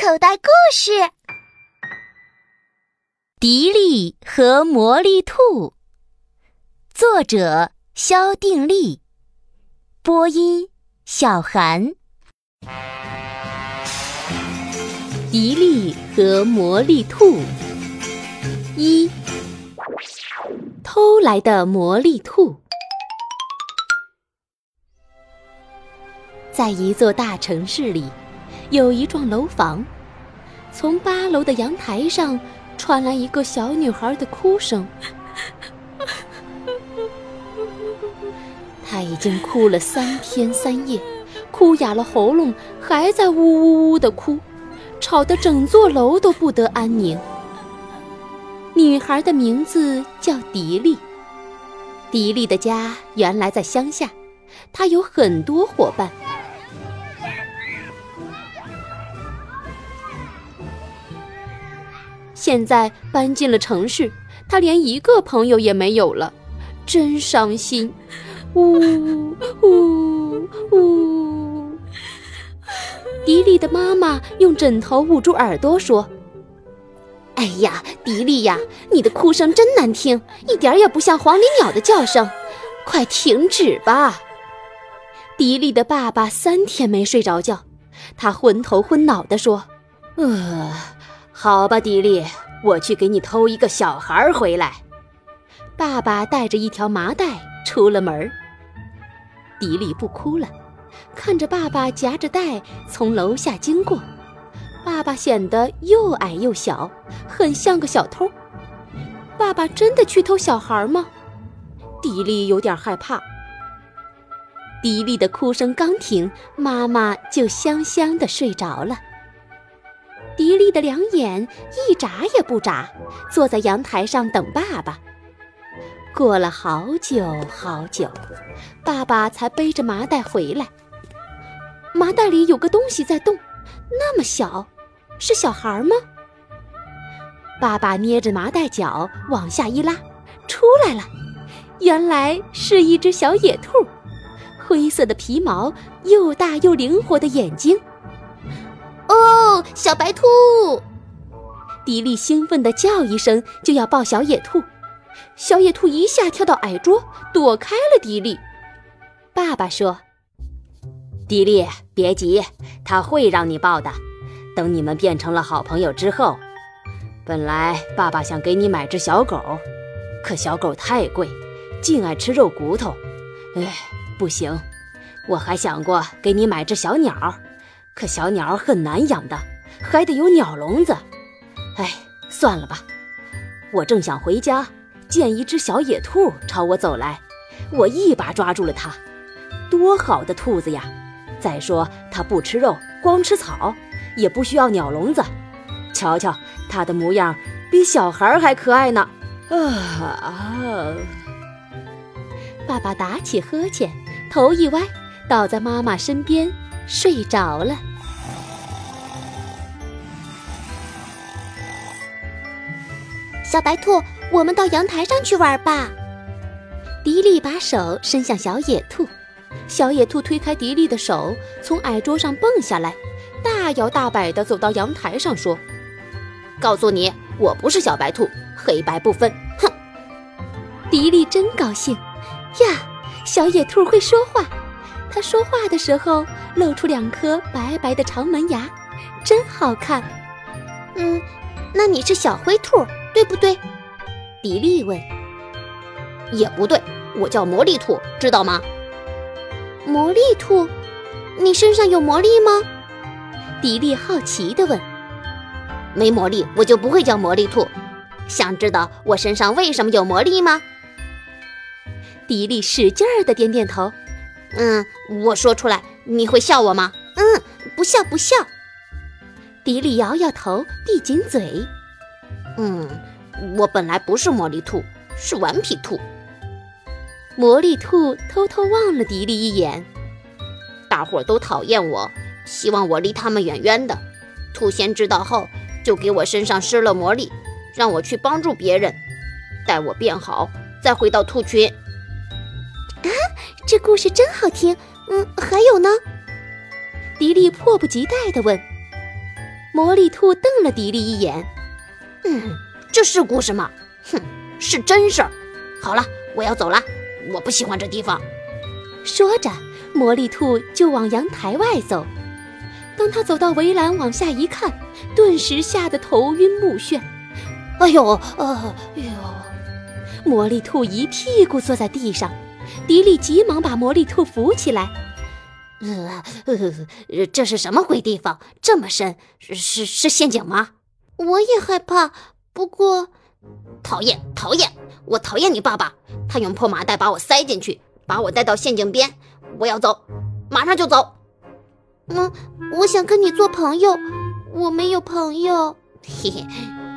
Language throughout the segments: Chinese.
口袋故事：迪丽和魔力兔。作者：肖定力，播音：小韩。迪丽和魔力兔一，偷来的魔力兔。在一座大城市里，有一幢楼房。从八楼的阳台上传来一个小女孩的哭声。她已经哭了三天三夜，哭哑了喉咙，还在呜呜呜的哭，吵得整座楼都不得安宁。女孩的名字叫迪丽。迪丽的家原来在乡下，她有很多伙伴。现在搬进了城市，他连一个朋友也没有了，真伤心。呜呜呜！迪丽的妈妈用枕头捂住耳朵说：“哎呀，迪丽呀，你的哭声真难听，一点也不像黄鹂鸟的叫声，快停止吧！”迪丽的爸爸三天没睡着觉，他昏头昏脑地说：“呃。”好吧，迪丽，我去给你偷一个小孩回来。爸爸带着一条麻袋出了门。迪丽不哭了，看着爸爸夹着袋从楼下经过。爸爸显得又矮又小，很像个小偷。爸爸真的去偷小孩吗？迪丽有点害怕。迪丽的哭声刚停，妈妈就香香的睡着了。迪丽的两眼一眨也不眨，坐在阳台上等爸爸。过了好久好久，爸爸才背着麻袋回来。麻袋里有个东西在动，那么小，是小孩吗？爸爸捏着麻袋角往下一拉，出来了，原来是一只小野兔，灰色的皮毛，又大又灵活的眼睛。哦，小白兔！迪丽兴奋地叫一声，就要抱小野兔。小野兔一下跳到矮桌，躲开了迪丽。爸爸说：“迪丽，别急，他会让你抱的。等你们变成了好朋友之后，本来爸爸想给你买只小狗，可小狗太贵，净爱吃肉骨头。哎，不行，我还想过给你买只小鸟。”可小鸟很难养的，还得有鸟笼子。哎，算了吧。我正想回家，见一只小野兔朝我走来，我一把抓住了它。多好的兔子呀！再说它不吃肉，光吃草，也不需要鸟笼子。瞧瞧它的模样，比小孩还可爱呢。啊！爸爸打起呵欠，头一歪，倒在妈妈身边睡着了。小白兔，我们到阳台上去玩吧。迪丽把手伸向小野兔，小野兔推开迪丽的手，从矮桌上蹦下来，大摇大摆地走到阳台上，说：“告诉你，我不是小白兔，黑白不分。”哼！迪丽真高兴呀！小野兔会说话，它说话的时候露出两颗白白的长门牙，真好看。嗯，那你是小灰兔？对不对？迪丽问。也不对，我叫魔力兔，知道吗？魔力兔，你身上有魔力吗？迪丽好奇地问。没魔力，我就不会叫魔力兔。想知道我身上为什么有魔力吗？迪丽使劲儿地点点头。嗯，我说出来你会笑我吗？嗯，不笑不笑。迪丽摇摇头，闭紧嘴。嗯，我本来不是魔力兔，是顽皮兔。魔力兔偷偷望了迪丽一眼，大伙都讨厌我，希望我离他们远远的。兔仙知道后，就给我身上施了魔力，让我去帮助别人，待我变好再回到兔群。啊，这故事真好听。嗯，还有呢？迪丽迫不及待地问。魔力兔瞪了迪丽一眼。嗯，这是故事吗？哼，是真事儿。好了，我要走了，我不喜欢这地方。说着，魔力兔就往阳台外走。当他走到围栏往下一看，顿时吓得头晕目眩。哎呦，呃，哎呦！魔力兔一屁股坐在地上，迪丽急忙把魔力兔扶起来。呃呃，这是什么鬼地方？这么深，是是是陷阱吗？我也害怕，不过，讨厌讨厌，我讨厌你爸爸！他用破麻袋把我塞进去，把我带到陷阱边。我要走，马上就走。嗯，我想跟你做朋友，我没有朋友。嘿嘿，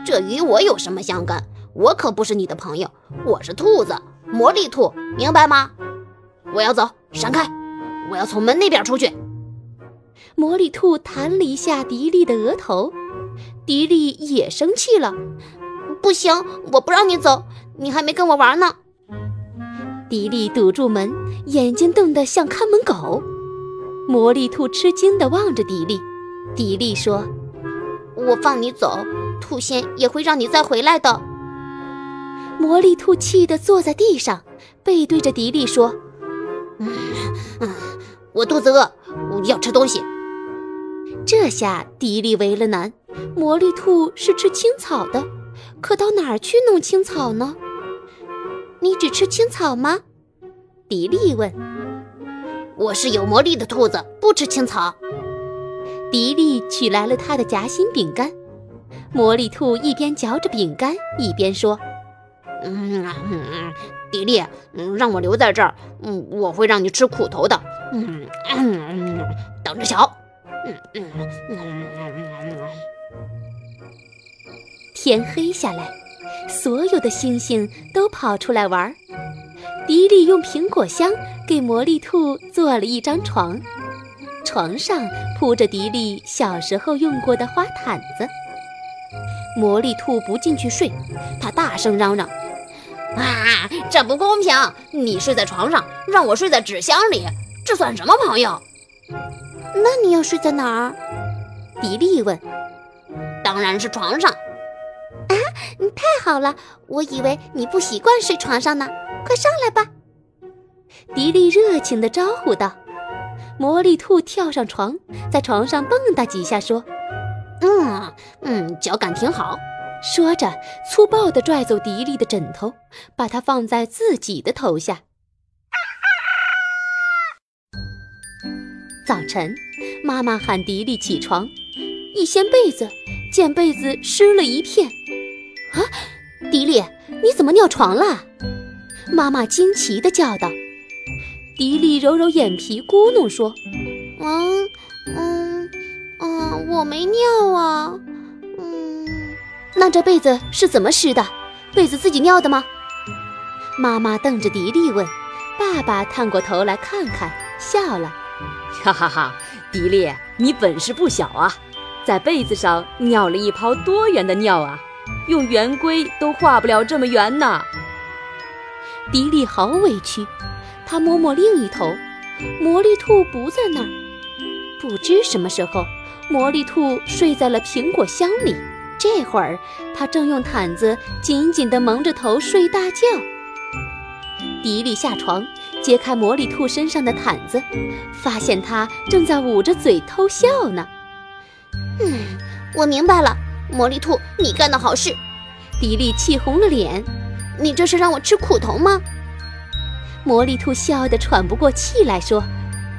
这与我有什么相干？我可不是你的朋友，我是兔子，魔力兔，明白吗？我要走，闪开！我要从门那边出去。魔力兔弹了一下迪丽的额头，迪丽也生气了。不行，我不让你走，你还没跟我玩呢。迪丽堵住门，眼睛瞪得像看门狗。魔力兔吃惊地望着迪丽，迪丽说：“我放你走，兔仙也会让你再回来的。”魔力兔气得坐在地上，背对着迪丽说：“嗯嗯，我肚子饿，我要吃东西。”这下迪丽为了难，魔力兔是吃青草的，可到哪儿去弄青草呢？你只吃青草吗？迪丽问。我是有魔力的兔子，不吃青草。迪丽取来了他的夹心饼干，魔力兔一边嚼着饼干，一边说。嗯嗯，迪丽，嗯，让我留在这儿，嗯，我会让你吃苦头的，嗯嗯，等着瞧，天黑下来，所有的星星都跑出来玩。迪丽用苹果箱给魔力兔做了一张床，床上铺着迪丽小时候用过的花毯子。魔力兔不进去睡，他大声嚷嚷。啊，这不公平！你睡在床上，让我睡在纸箱里，这算什么朋友？那你要睡在哪儿？迪丽问。当然是床上。啊，你太好了！我以为你不习惯睡床上呢，快上来吧。迪丽热情地招呼道。魔力兔跳上床，在床上蹦跶几下，说：“嗯嗯，脚感挺好。”说着，粗暴地拽走迪丽的枕头，把它放在自己的头下。早晨，妈妈喊迪丽起床，一掀被子，见被子湿了一片。啊，迪丽，你怎么尿床了？妈妈惊奇地叫道。迪丽揉揉眼皮，咕哝说：“嗯嗯嗯，我没尿啊。”嗯那这被子是怎么湿的？被子自己尿的吗？妈妈瞪着迪丽问。爸爸探过头来看看，笑了，哈哈哈！迪丽，你本事不小啊，在被子上尿了一泡多圆的尿啊，用圆规都画不了这么圆呢。迪丽好委屈，她摸摸另一头，魔力兔不在那儿。不知什么时候，魔力兔睡在了苹果箱里。这会儿，他正用毯子紧紧地蒙着头睡大觉。迪丽下床，揭开魔力兔身上的毯子，发现它正在捂着嘴偷笑呢。嗯，我明白了，魔力兔，你干的好事。迪丽气红了脸，你这是让我吃苦头吗？魔力兔笑得喘不过气来说。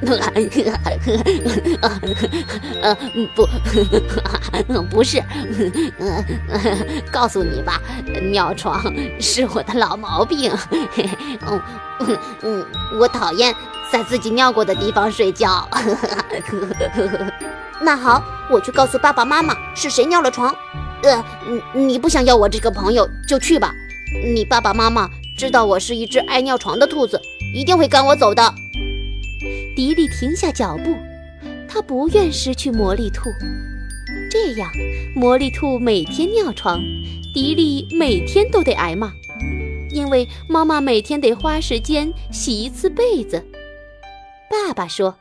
呃，不，不是，告诉你吧，尿床是我的老毛病。嗯嗯，我讨厌在自己尿过的地方睡觉。那好，我去告诉爸爸妈妈是谁尿了床。呃，你你不想要我这个朋友就去吧。你爸爸妈妈知道我是一只爱尿床的兔子，一定会赶我走的。迪丽停下脚步，她不愿失去魔力兔。这样，魔力兔每天尿床，迪丽每天都得挨骂，因为妈妈每天得花时间洗一次被子。爸爸说：“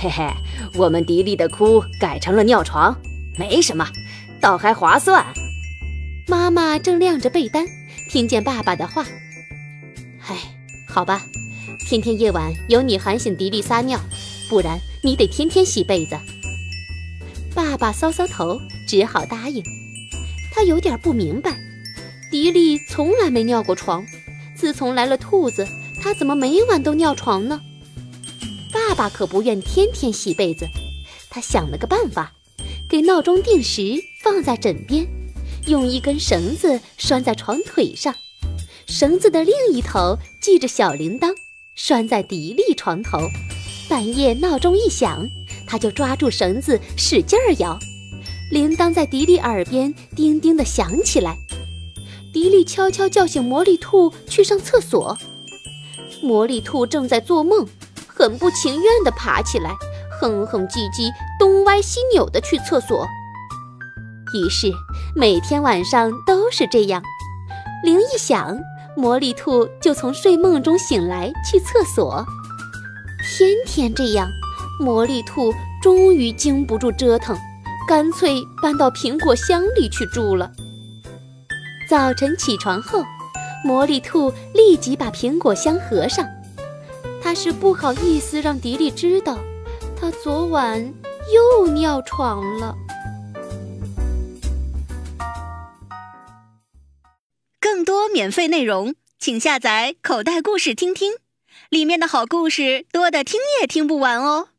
嘿嘿，我们迪丽的哭改成了尿床，没什么，倒还划算。妈妈正晾着被单，听见爸爸的话，唉，好吧，天天夜晚有你喊醒迪丽撒尿，不然你得天天洗被子。爸爸搔搔头，只好答应。他有点不明白，迪丽从来没尿过床，自从来了兔子，他怎么每晚都尿床呢？爸爸可不愿天天洗被子，他想了个办法，给闹钟定时放在枕边。用一根绳子拴在床腿上，绳子的另一头系着小铃铛，拴在迪丽床头。半夜闹钟一响，他就抓住绳子使劲儿摇，铃铛在迪丽耳边叮叮地响起来。迪丽悄悄叫醒魔力兔去上厕所。魔力兔正在做梦，很不情愿地爬起来，哼哼唧唧，东歪西扭地去厕所。于是每天晚上都是这样，铃一响，魔力兔就从睡梦中醒来去厕所。天天这样，魔力兔终于经不住折腾，干脆搬到苹果箱里去住了。早晨起床后，魔力兔立即把苹果箱合上，他是不好意思让迪丽知道，他昨晚又尿床了。免费内容，请下载口袋故事听听，里面的好故事多的听也听不完哦。